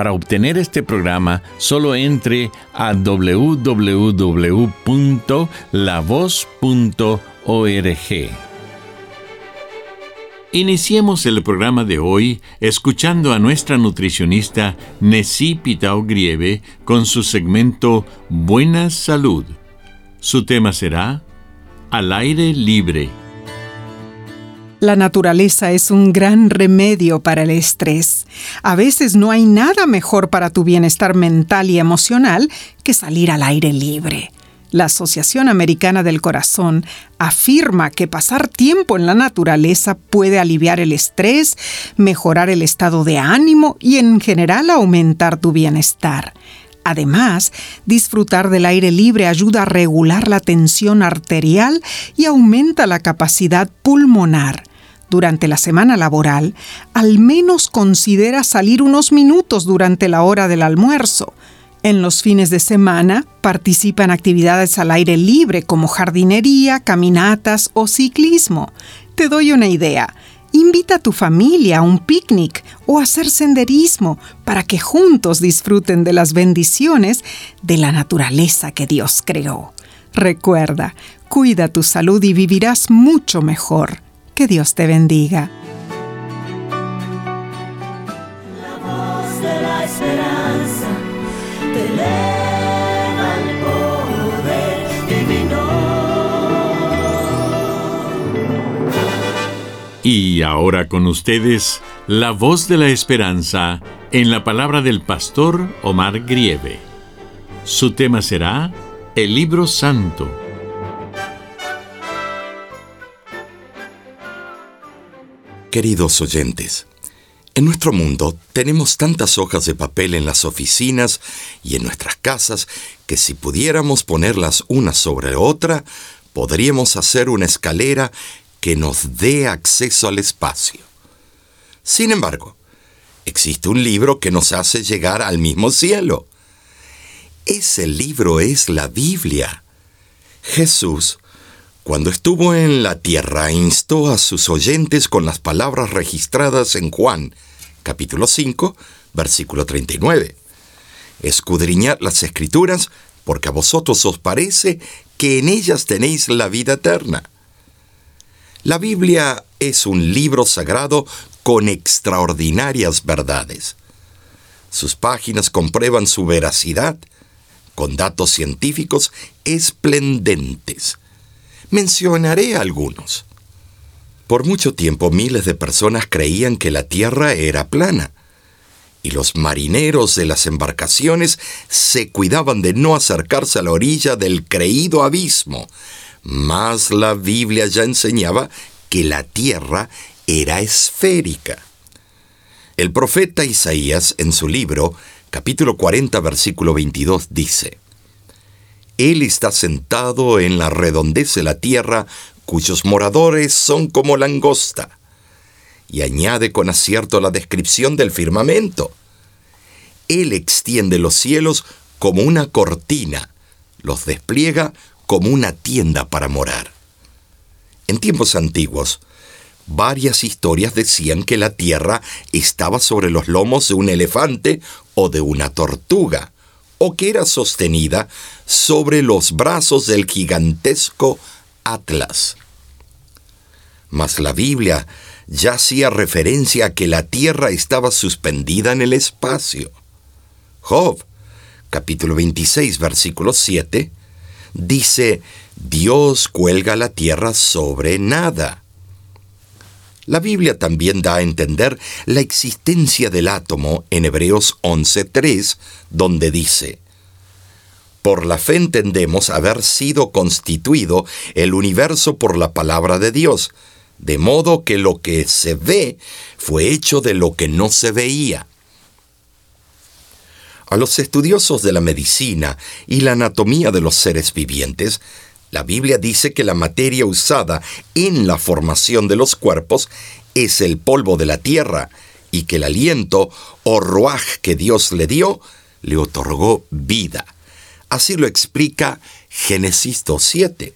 Para obtener este programa, solo entre a www.lavoz.org. Iniciemos el programa de hoy escuchando a nuestra nutricionista Nessie Pitao Grieve con su segmento Buena Salud. Su tema será Al aire libre. La naturaleza es un gran remedio para el estrés. A veces no hay nada mejor para tu bienestar mental y emocional que salir al aire libre. La Asociación Americana del Corazón afirma que pasar tiempo en la naturaleza puede aliviar el estrés, mejorar el estado de ánimo y en general aumentar tu bienestar. Además, disfrutar del aire libre ayuda a regular la tensión arterial y aumenta la capacidad pulmonar durante la semana laboral, al menos considera salir unos minutos durante la hora del almuerzo. En los fines de semana participa en actividades al aire libre como jardinería, caminatas o ciclismo. Te doy una idea. Invita a tu familia a un picnic o a hacer senderismo para que juntos disfruten de las bendiciones de la naturaleza que Dios creó. Recuerda, cuida tu salud y vivirás mucho mejor. Que Dios te bendiga. La voz de la esperanza te. Y ahora con ustedes, la voz de la esperanza en la palabra del pastor Omar Grieve. Su tema será el libro santo. Queridos oyentes, en nuestro mundo tenemos tantas hojas de papel en las oficinas y en nuestras casas que si pudiéramos ponerlas una sobre otra, podríamos hacer una escalera que nos dé acceso al espacio. Sin embargo, existe un libro que nos hace llegar al mismo cielo. Ese libro es la Biblia. Jesús cuando estuvo en la tierra, instó a sus oyentes con las palabras registradas en Juan, capítulo 5, versículo 39. Escudriñad las escrituras, porque a vosotros os parece que en ellas tenéis la vida eterna. La Biblia es un libro sagrado con extraordinarias verdades. Sus páginas comprueban su veracidad con datos científicos esplendentes. Mencionaré algunos. Por mucho tiempo miles de personas creían que la Tierra era plana, y los marineros de las embarcaciones se cuidaban de no acercarse a la orilla del creído abismo, mas la Biblia ya enseñaba que la Tierra era esférica. El profeta Isaías en su libro, capítulo 40, versículo 22, dice, él está sentado en la redondez de la tierra, cuyos moradores son como langosta. Y añade con acierto la descripción del firmamento. Él extiende los cielos como una cortina, los despliega como una tienda para morar. En tiempos antiguos, varias historias decían que la tierra estaba sobre los lomos de un elefante o de una tortuga, o que era sostenida sobre los brazos del gigantesco Atlas. Mas la Biblia ya hacía referencia a que la Tierra estaba suspendida en el espacio. Job, capítulo 26, versículo 7, dice, Dios cuelga la tierra sobre nada. La Biblia también da a entender la existencia del átomo en Hebreos 11.3, donde dice, Por la fe entendemos haber sido constituido el universo por la palabra de Dios, de modo que lo que se ve fue hecho de lo que no se veía. A los estudiosos de la medicina y la anatomía de los seres vivientes, la Biblia dice que la materia usada en la formación de los cuerpos es el polvo de la tierra y que el aliento o ruaj que Dios le dio le otorgó vida. Así lo explica Génesis 2.7.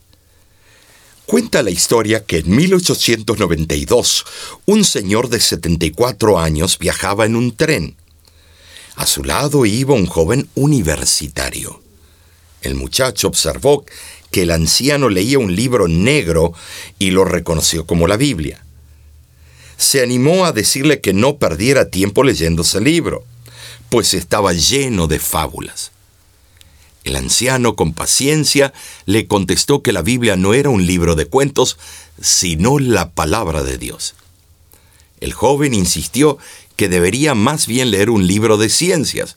Cuenta la historia que en 1892 un señor de 74 años viajaba en un tren. A su lado iba un joven universitario. El muchacho observó que el anciano leía un libro negro y lo reconoció como la Biblia. Se animó a decirle que no perdiera tiempo leyendo ese libro, pues estaba lleno de fábulas. El anciano, con paciencia, le contestó que la Biblia no era un libro de cuentos, sino la palabra de Dios. El joven insistió que debería más bien leer un libro de ciencias,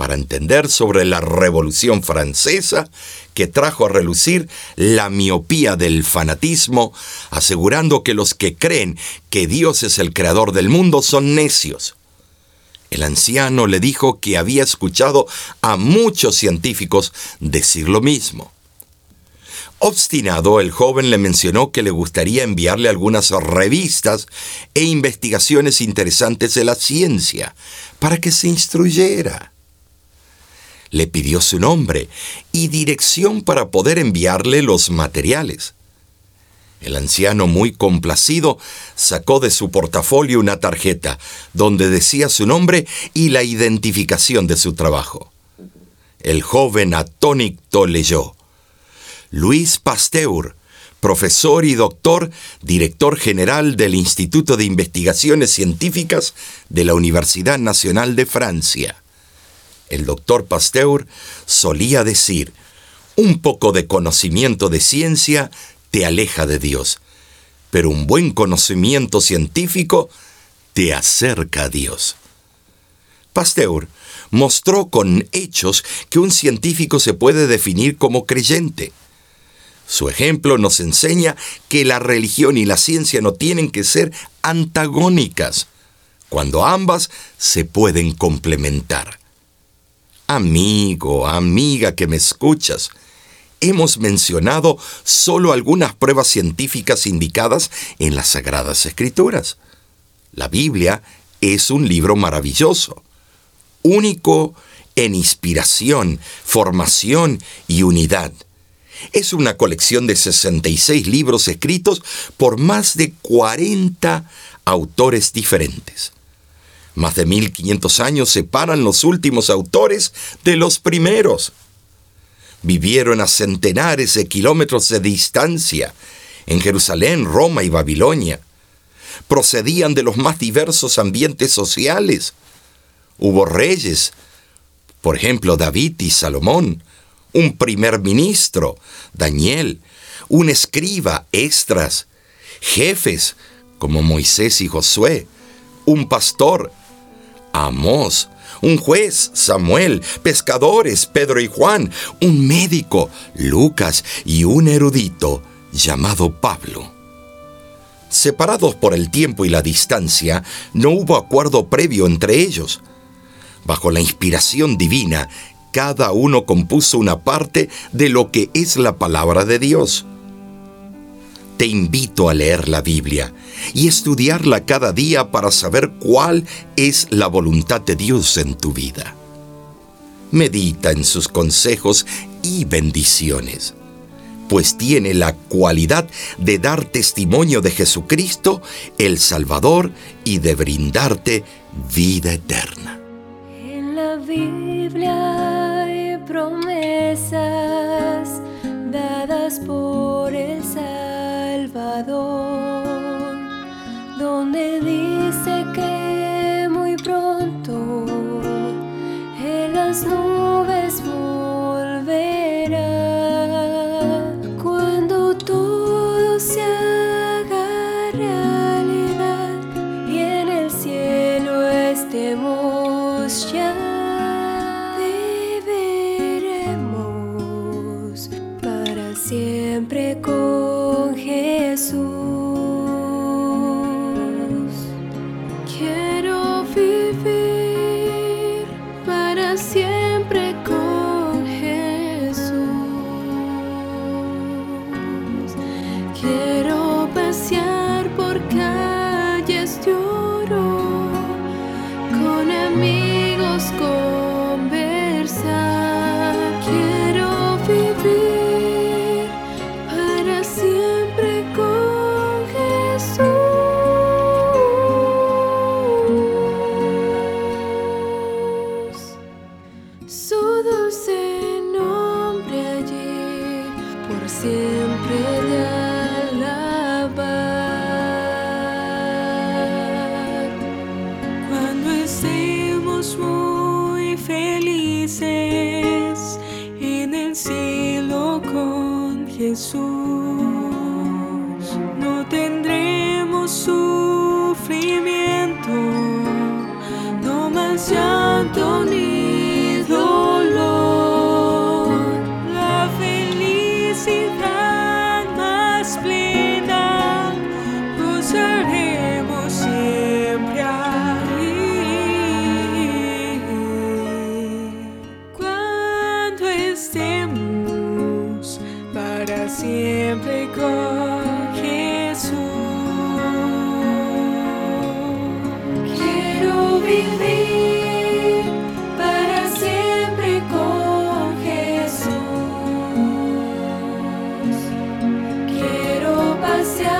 para entender sobre la Revolución Francesa que trajo a relucir la miopía del fanatismo, asegurando que los que creen que Dios es el creador del mundo son necios. El anciano le dijo que había escuchado a muchos científicos decir lo mismo. Obstinado, el joven le mencionó que le gustaría enviarle algunas revistas e investigaciones interesantes de la ciencia para que se instruyera. Le pidió su nombre y dirección para poder enviarle los materiales. El anciano, muy complacido, sacó de su portafolio una tarjeta donde decía su nombre y la identificación de su trabajo. El joven atónito leyó. Luis Pasteur, profesor y doctor, director general del Instituto de Investigaciones Científicas de la Universidad Nacional de Francia. El doctor Pasteur solía decir, un poco de conocimiento de ciencia te aleja de Dios, pero un buen conocimiento científico te acerca a Dios. Pasteur mostró con hechos que un científico se puede definir como creyente. Su ejemplo nos enseña que la religión y la ciencia no tienen que ser antagónicas, cuando ambas se pueden complementar. Amigo, amiga que me escuchas, hemos mencionado solo algunas pruebas científicas indicadas en las Sagradas Escrituras. La Biblia es un libro maravilloso, único en inspiración, formación y unidad. Es una colección de 66 libros escritos por más de 40 autores diferentes. Más de 1500 años separan los últimos autores de los primeros vivieron a centenares de kilómetros de distancia en Jerusalén, Roma y Babilonia. Procedían de los más diversos ambientes sociales. Hubo reyes, por ejemplo David y Salomón, un primer ministro, Daniel, un escriba, Estras, jefes como Moisés y Josué, un pastor, Amós, un juez, Samuel, pescadores, Pedro y Juan, un médico, Lucas, y un erudito llamado Pablo. Separados por el tiempo y la distancia, no hubo acuerdo previo entre ellos. Bajo la inspiración divina, cada uno compuso una parte de lo que es la palabra de Dios. Te invito a leer la Biblia y estudiarla cada día para saber cuál es la voluntad de Dios en tu vida. Medita en sus consejos y bendiciones, pues tiene la cualidad de dar testimonio de Jesucristo, el Salvador, y de brindarte vida eterna. En la Biblia estemos ya. Amigos Jesús, Quiero